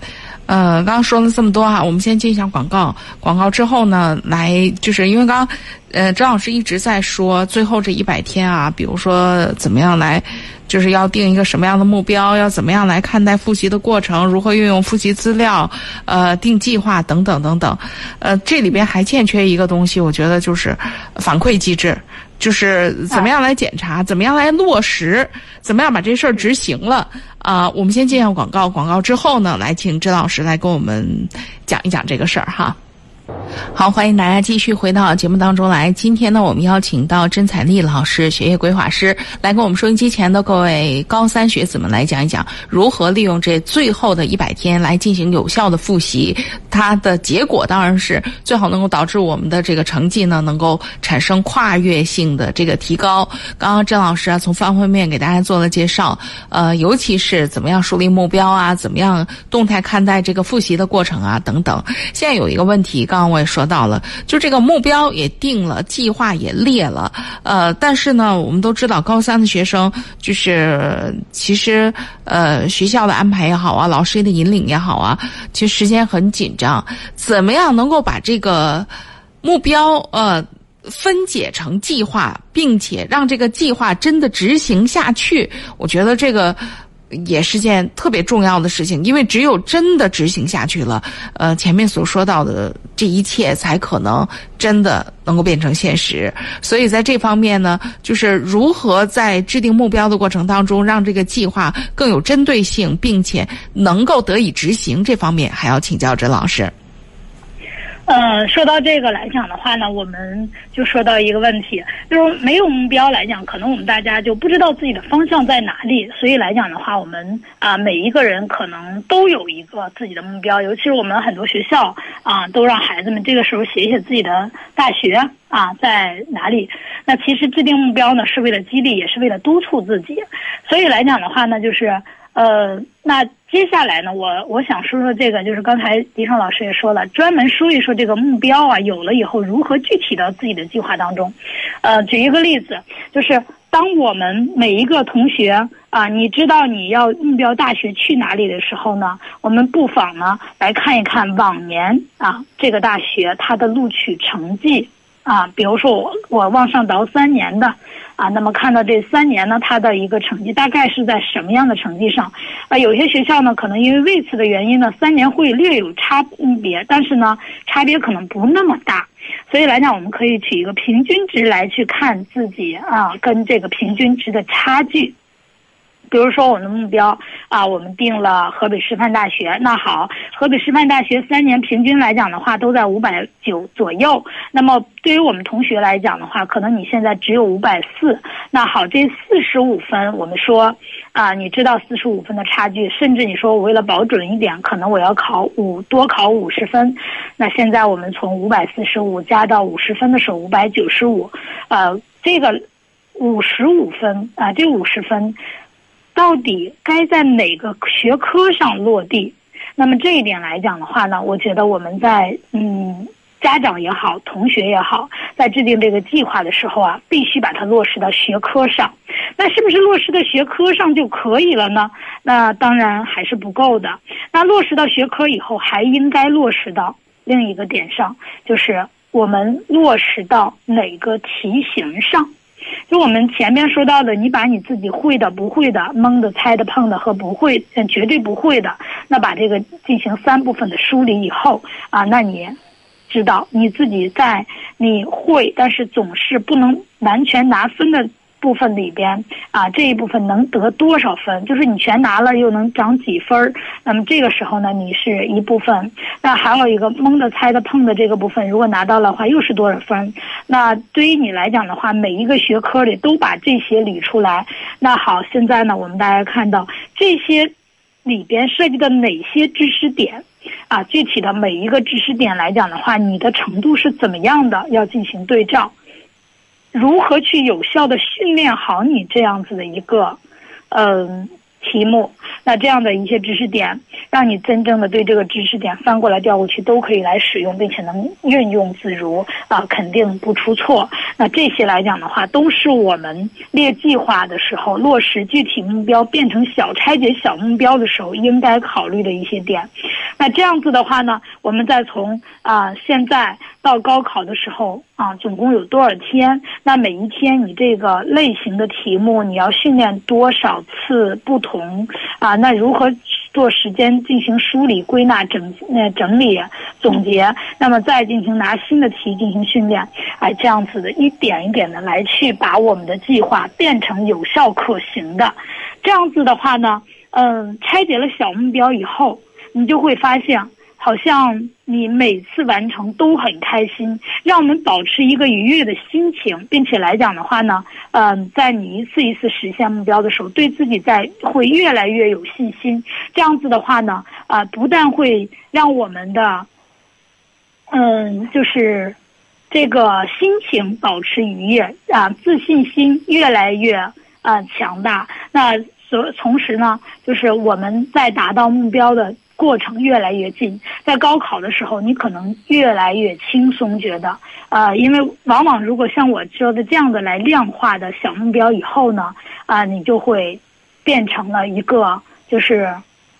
呃，刚刚说了这么多哈，我们先进一下广告。广告之后呢，来就是因为刚，呃，张老师一直在说最后这一百天啊，比如说怎么样来，就是要定一个什么样的目标，要怎么样来看待复习的过程，如何运用复习资料，呃，定计划等等等等。呃，这里边还欠缺一个东西，我觉得就是反馈机制。就是怎么样来检查，怎么样来落实，怎么样把这事儿执行了啊、我们先进下广告，广告之后呢，来请甄老师来跟我们讲一讲这个事儿哈。好，欢迎大家继续回到节目当中来。今天呢，我们邀请到甄彩丽老师，学业规划师，来跟我们收音机前的各位高三学子们来讲一讲如何利用这最后的一百天来进行有效的复习。它的结果当然是最好能够导致我们的这个成绩呢能够产生跨越性的这个提高。刚刚甄老师啊从方方面面给大家做了介绍，呃，尤其是怎么样树立目标啊，怎么样动态看待这个复习的过程啊等等。现在有一个问题，刚刚我说到了，就这个目标也定了，计划也列了，呃，但是呢，我们都知道高三的学生就是其实呃学校的安排也好啊，老师的引领也好啊，其实时间很紧张，怎么样能够把这个目标呃。分解成计划，并且让这个计划真的执行下去，我觉得这个也是件特别重要的事情，因为只有真的执行下去了，呃，前面所说到的这一切才可能真的能够变成现实。所以在这方面呢，就是如何在制定目标的过程当中，让这个计划更有针对性，并且能够得以执行，这方面还要请教甄老师。呃，说到这个来讲的话呢，我们就说到一个问题，就是没有目标来讲，可能我们大家就不知道自己的方向在哪里。所以来讲的话，我们啊、每一个人可能都有一个自己的目标，尤其是我们很多学校啊、都让孩子们这个时候写一写自己的大学啊在哪里。那其实制定目标呢，是为了激励，也是为了督促自己。所以来讲的话呢，就是呃，那接下来呢，我我想说说这个，就是刚才迪胜老师也说了，专门说一说这个目标啊，有了以后如何具体到自己的计划当中。呃，举一个例子，就是当我们每一个同学啊，你知道你要目标大学去哪里的时候呢，我们不妨呢来看一看往年啊这个大学它的录取成绩。啊，比如说我我往上倒三年的，啊，那么看到这三年呢，他的一个成绩大概是在什么样的成绩上？啊，有些学校呢，可能因为位次的原因呢，三年会略有差别，但是呢，差别可能不那么大。所以来讲，我们可以取一个平均值来去看自己啊，跟这个平均值的差距。比如说我们的目标啊，我们定了河北师范大学。那好，河北师范大学三年平均来讲的话，都在五百九左右。那么对于我们同学来讲的话，可能你现在只有五百四。那好，这四十五分，我们说啊，你知道四十五分的差距，甚至你说我为了保准一点，可能我要考五多考五十分。那现在我们从五百四十五加到五十分的时候，五百九十五，呃，这个五十五分啊，这五十分。到底该在哪个学科上落地？那么这一点来讲的话呢，我觉得我们在嗯家长也好，同学也好，在制定这个计划的时候啊，必须把它落实到学科上。那是不是落实到学科上就可以了呢？那当然还是不够的。那落实到学科以后，还应该落实到另一个点上，就是我们落实到哪个题型上。就我们前面说到的，你把你自己会的、不会的、蒙的、猜的、碰的和不会、嗯绝对不会的，那把这个进行三部分的梳理以后啊，那你知道你自己在你会，但是总是不能完全拿分的部分里边啊，这一部分能得多少分？就是你全拿了又能涨几分儿？那么这个时候呢，你是一部分。那还有一个蒙的、猜的、碰的这个部分，如果拿到的话，又是多少分？那对于你来讲的话，每一个学科里都把这些捋出来。那好，现在呢，我们大家看到这些里边涉及的哪些知识点？啊，具体的每一个知识点来讲的话，你的程度是怎么样的？要进行对照。如何去有效的训练好你这样子的一个，嗯、题目，那这样的一些知识点，让你真正的对这个知识点翻过来调过去都可以来使用，并且能运用自如啊，肯定不出错。那这些来讲的话，都是我们列计划的时候，落实具体目标变成小拆解小目标的时候，应该考虑的一些点。那这样子的话呢，我们再从啊现在到高考的时候啊，总共有多少天？那每一天你这个类型的题目，你要训练多少次不同从啊？那如何做时间进行梳理、归纳、整呃整理、总结？那么再进行拿新的题进行训练，哎，这样子的一点一点的来去把我们的计划变成有效可行的。这样子的话呢，嗯，拆解了小目标以后。你就会发现，好像你每次完成都很开心，让我们保持一个愉悦的心情，并且来讲的话呢，嗯，在你一次一次实现目标的时候，对自己在会越来越有信心。这样子的话呢，啊，不但会让我们的，嗯，就是这个心情保持愉悦啊，自信心越来越啊强大。那所同时呢，就是我们在达到目标的。过程越来越近，在高考的时候，你可能越来越轻松，觉得，啊，因为往往如果像我说的这样的来量化的小目标以后呢，啊，你就会变成了一个就是。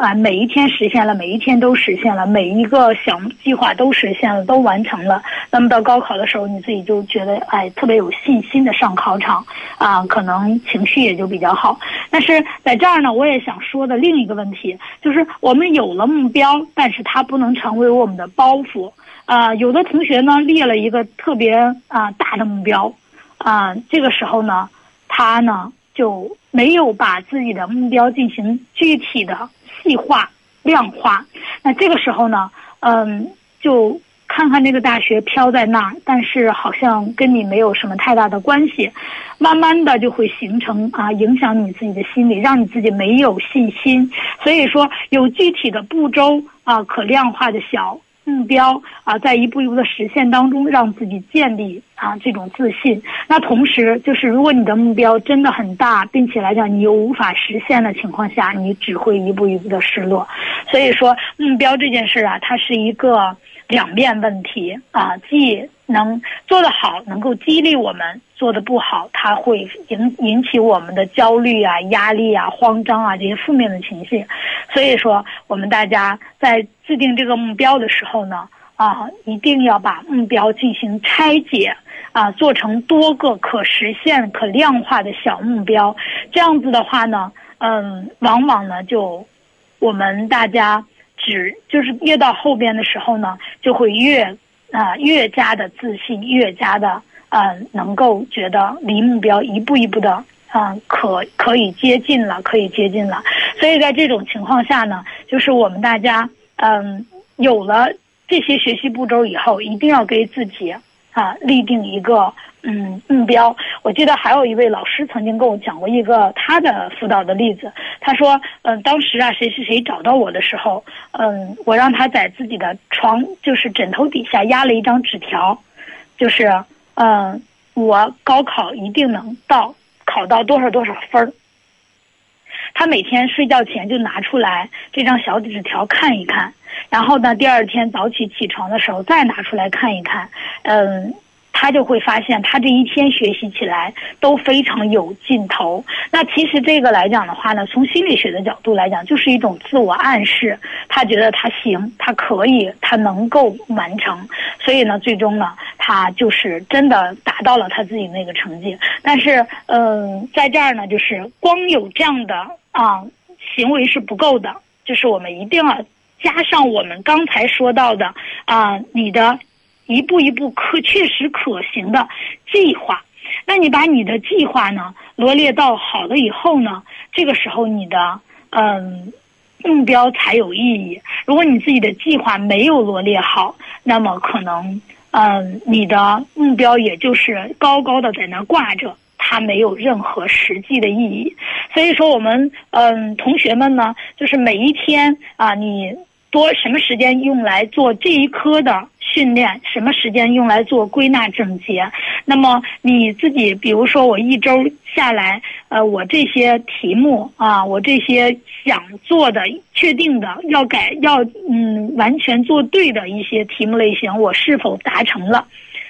啊，每一天实现了，每一天都实现了，每一个小计划都实现了，都完成了。那么到高考的时候，你自己就觉得哎，特别有信心的上考场啊，可能情绪也就比较好。但是在这儿呢，我也想说的另一个问题就是，我们有了目标，但是它不能成为我们的包袱啊。有的同学呢列了一个特别啊大的目标啊，这个时候呢，他呢就没有把自己的目标进行具体的。细化、量化，那这个时候呢，嗯，就看看那个大学飘在那儿，但是好像跟你没有什么太大的关系，慢慢的就会形成啊，影响你自己的心理，让你自己没有信心。所以说，有具体的步骤啊，可量化的小。目标啊，在一步一步的实现当中，让自己建立啊这种自信。那同时，就是如果你的目标真的很大，并且来讲你又无法实现的情况下，你只会一步一步的失落。所以说，目标这件事啊，它是一个两面问题啊，既能做得好，能够激励我们。做的不好，它会引引起我们的焦虑啊、压力啊、慌张啊这些负面的情绪。所以说，我们大家在制定这个目标的时候呢，啊，一定要把目标进行拆解啊，做成多个可实现、可量化的小目标。这样子的话呢，嗯，往往呢就我们大家只就是越到后边的时候呢，就会越啊越加的自信，越加的。嗯，能够觉得离目标一步一步的，嗯，可可以接近了，可以接近了。所以在这种情况下呢，就是我们大家，嗯，有了这些学习步骤以后，一定要给自己啊立定一个嗯目标。我记得还有一位老师曾经跟我讲过一个他的辅导的例子，他说，嗯，当时啊，谁谁谁找到我的时候，嗯，我让他在自己的床，就是枕头底下压了一张纸条，就是。嗯，我高考一定能到，考到多少多少分儿。他每天睡觉前就拿出来这张小纸条看一看，然后呢，第二天早起起床的时候再拿出来看一看，嗯。他就会发现，他这一天学习起来都非常有劲头。那其实这个来讲的话呢，从心理学的角度来讲，就是一种自我暗示。他觉得他行，他可以，他能够完成。所以呢，最终呢，他就是真的达到了他自己那个成绩。但是，嗯，在这儿呢，就是光有这样的啊行为是不够的，就是我们一定要加上我们刚才说到的啊，你的。一步一步可确实可行的计划，那你把你的计划呢罗列到好了以后呢，这个时候你的嗯目标才有意义。如果你自己的计划没有罗列好，那么可能嗯你的目标也就是高高的在那挂着，它没有任何实际的意义。所以说我们嗯同学们呢，就是每一天啊你。多什么时间用来做这一科的训练？什么时间用来做归纳总结？那么你自己，比如说我一周下来，呃，我这些题目啊，我这些想做的、确定的要改、要嗯完全做对的一些题目类型，我是否达成了？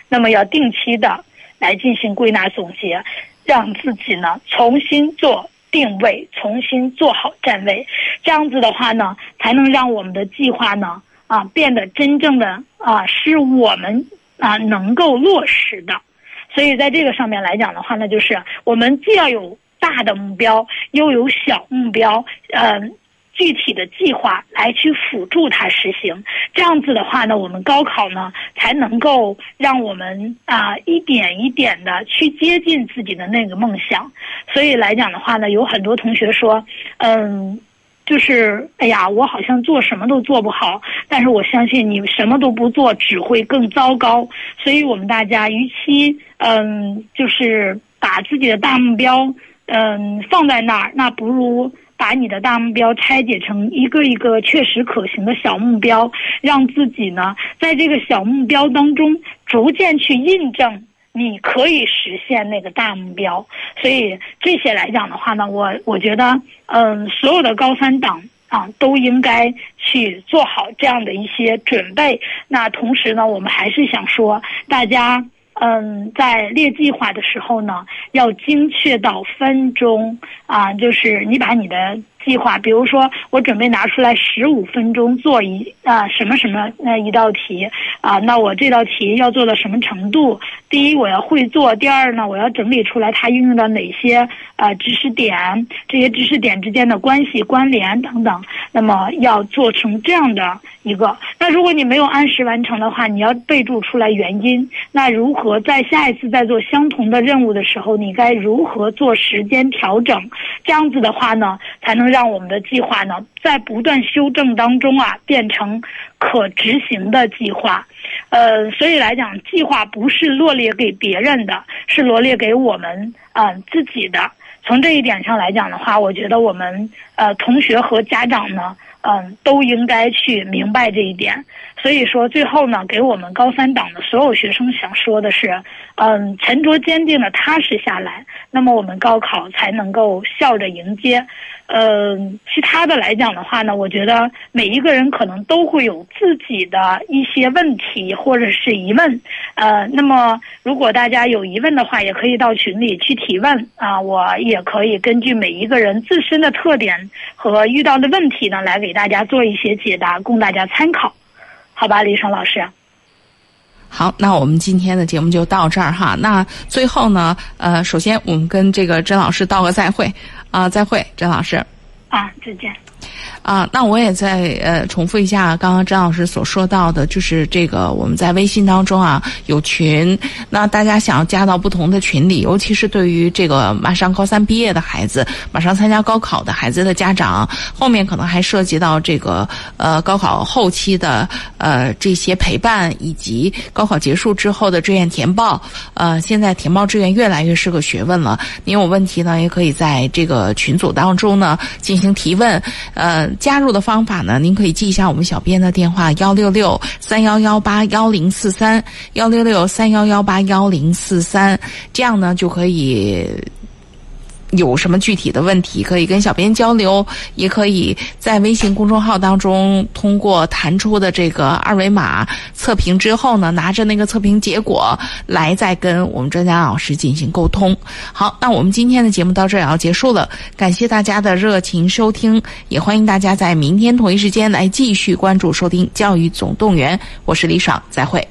那么要定期的来进行归纳总结，让自己呢重新做定位，重新做好站位。这样子的话呢，才能让我们的计划呢啊变得真正的啊是我们。啊，能够落实的，所以在这个上面来讲的话呢，就是我们既要有大的目标，又有小目标，嗯，具体的计划来去辅助它实行。这样子的话呢，我们高考呢才能够让我们啊一点一点的去接近自己的那个梦想。所以来讲的话呢，有很多同学说，嗯。就是哎呀，我好像做什么都做不好，但是我相信你什么都不做只会更糟糕。所以我们大家，与其嗯，就是把自己的大目标嗯放在那儿，那不如把你的大目标拆解成一个一个确实可行的小目标，让自己呢在这个小目标当中逐渐去印证。你可以实现那个大目标，所以这些来讲的话呢，我我觉得，嗯，所有的高三党啊都应该去做好这样的一些准备。那同时呢，我们还是想说，大家嗯，在列计划的时候呢，要精确到分钟啊，就是你把你的。计划，比如说，我准备拿出来十五分钟做一啊什么什么那一道题啊，那我这道题要做到什么程度？第一，我要会做；第二呢，我要整理出来它运用到哪些啊知识点，这些知识点之间的关系、关联等等。那么要做成这样的一个。那如果你没有按时完成的话，你要备注出来原因。那如何在下一次再做相同的任务的时候，你该如何做时间调整？这样子的话呢，才能。让我们的计划呢，在不断修正当中啊，变成可执行的计划。呃，所以来讲，计划不是罗列给别人的，是罗列给我们啊自己的。从这一点上来讲的话，我觉得我们呃同学和家长呢，嗯，都应该去明白这一点。所以说，最后呢，给我们高三党的所有学生想说的是，嗯，沉着坚定的踏实下来，那么我们高考才能够笑着迎接。嗯，其他的来讲的话呢，我觉得每一个人可能都会有自己的一些问题或者是疑问，呃，那么如果大家有疑问的话，也可以到群里去提问啊，我也可以根据每一个人自身的特点和遇到的问题呢，来给大家做一些解答，供大家参考，好吧，李爽老师。好，那我们今天的节目就到这儿哈。那最后呢，呃，首先我们跟这个甄老师道个再会。啊，再会，甄老师。啊，再见。啊，那我也再呃重复一下刚刚张老师所说到的，就是这个我们在微信当中啊有群，那大家想要加到不同的群里，尤其是对于这个马上高三毕业的孩子，马上参加高考的孩子的家长，后面可能还涉及到这个呃高考后期的呃这些陪伴，以及高考结束之后的志愿填报。呃，现在填报志愿越来越是个学问了，您有问题呢，也可以在这个群组当中呢进行提问，呃。加入的方法呢？您可以记一下我们小编的电话：幺六六三幺幺八幺零四三，幺六六三幺幺八幺零四三，这样呢就可以。有什么具体的问题，可以跟小编交流，也可以在微信公众号当中通过弹出的这个二维码测评之后呢，拿着那个测评结果来再跟我们专家老师进行沟通。好，那我们今天的节目到这也要结束了，感谢大家的热情收听，也欢迎大家在明天同一时间来继续关注收听《教育总动员》，我是李爽，再会。